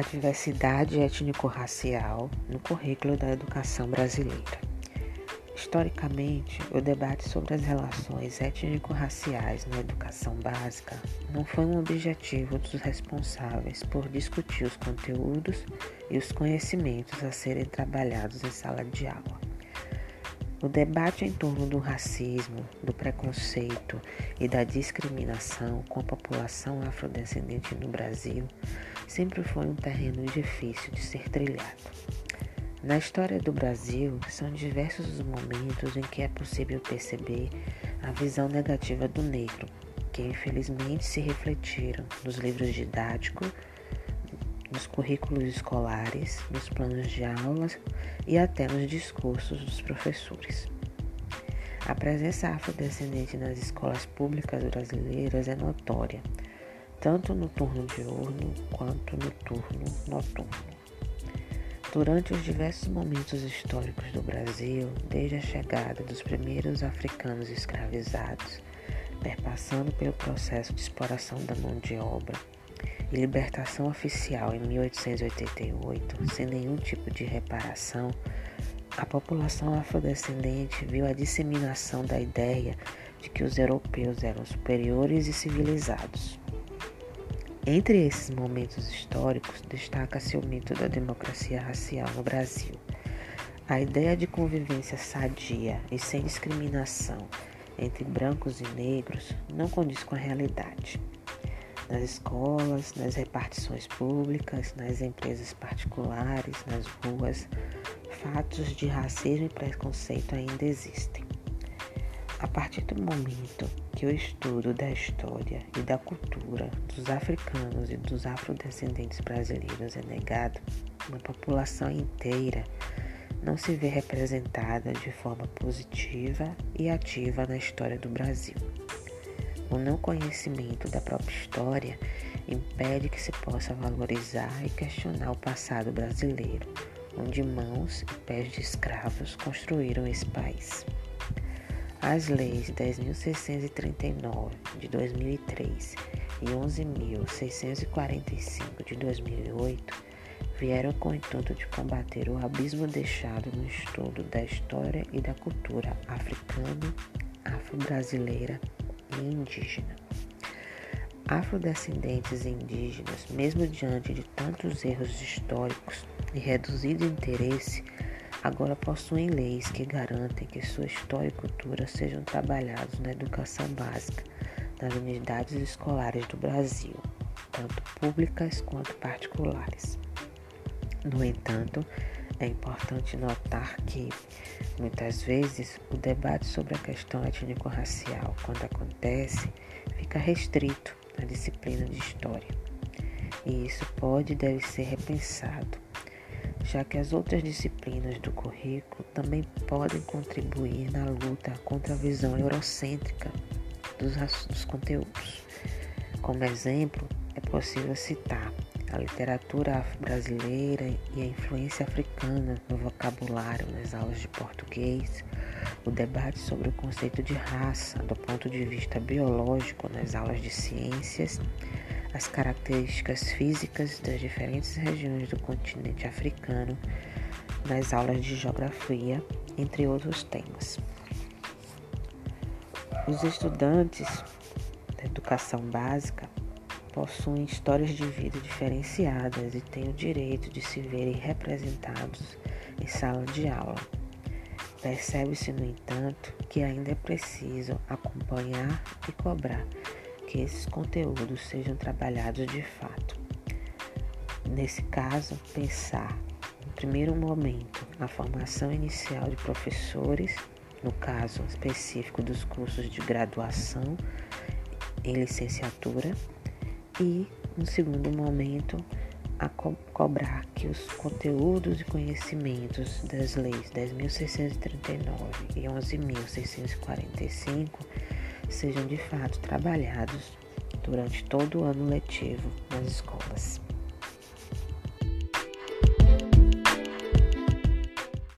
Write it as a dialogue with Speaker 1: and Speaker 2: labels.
Speaker 1: a diversidade étnico-racial no currículo da educação brasileira. Historicamente, o debate sobre as relações étnico-raciais na educação básica não foi um objetivo dos responsáveis por discutir os conteúdos e os conhecimentos a serem trabalhados em sala de aula. O debate em torno do racismo, do preconceito e da discriminação com a população afrodescendente no Brasil sempre foi um terreno difícil de ser trilhado. Na história do Brasil, são diversos os momentos em que é possível perceber a visão negativa do negro, que infelizmente se refletiram nos livros didáticos nos currículos escolares, nos planos de aulas e até nos discursos dos professores. A presença afrodescendente nas escolas públicas brasileiras é notória, tanto no turno diurno quanto no turno noturno. Durante os diversos momentos históricos do Brasil, desde a chegada dos primeiros africanos escravizados, perpassando pelo processo de exploração da mão de obra, e libertação oficial em 1888, sem nenhum tipo de reparação, a população afrodescendente viu a disseminação da ideia de que os europeus eram superiores e civilizados. Entre esses momentos históricos, destaca-se o mito da democracia racial no Brasil. A ideia de convivência sadia e sem discriminação entre brancos e negros não condiz com a realidade nas escolas, nas repartições públicas, nas empresas particulares, nas ruas, fatos de racismo e preconceito ainda existem. A partir do momento que o estudo da história e da cultura dos africanos e dos afrodescendentes brasileiros é negado, uma população inteira não se vê representada de forma positiva e ativa na história do Brasil. O não conhecimento da própria história impede que se possa valorizar e questionar o passado brasileiro, onde mãos e pés de escravos construíram esse país. As leis 10.639 de 2003 e 11.645 de 2008 vieram com o intuito de combater o abismo deixado no estudo da história e da cultura africana, afro-brasileira e indígena. Afrodescendentes e indígenas, mesmo diante de tantos erros históricos e reduzido interesse, agora possuem leis que garantem que sua história e cultura sejam trabalhados na educação básica nas unidades escolares do Brasil, tanto públicas quanto particulares. No entanto, é importante notar que, muitas vezes, o debate sobre a questão étnico-racial, quando acontece, fica restrito à disciplina de História. E isso pode e deve ser repensado, já que as outras disciplinas do currículo também podem contribuir na luta contra a visão eurocêntrica dos, dos conteúdos. Como exemplo, é possível citar a literatura brasileira e a influência africana no vocabulário nas aulas de português, o debate sobre o conceito de raça do ponto de vista biológico nas aulas de ciências, as características físicas das diferentes regiões do continente africano nas aulas de geografia, entre outros temas. Os estudantes da educação básica possuem histórias de vida diferenciadas e têm o direito de se verem representados em sala de aula. Percebe-se, no entanto, que ainda é preciso acompanhar e cobrar que esses conteúdos sejam trabalhados de fato. Nesse caso, pensar, no primeiro momento, a formação inicial de professores, no caso específico dos cursos de graduação em licenciatura, e, no segundo momento, a co cobrar que os conteúdos e conhecimentos das leis 10.639 e 11.645 sejam de fato trabalhados durante todo o ano letivo nas escolas.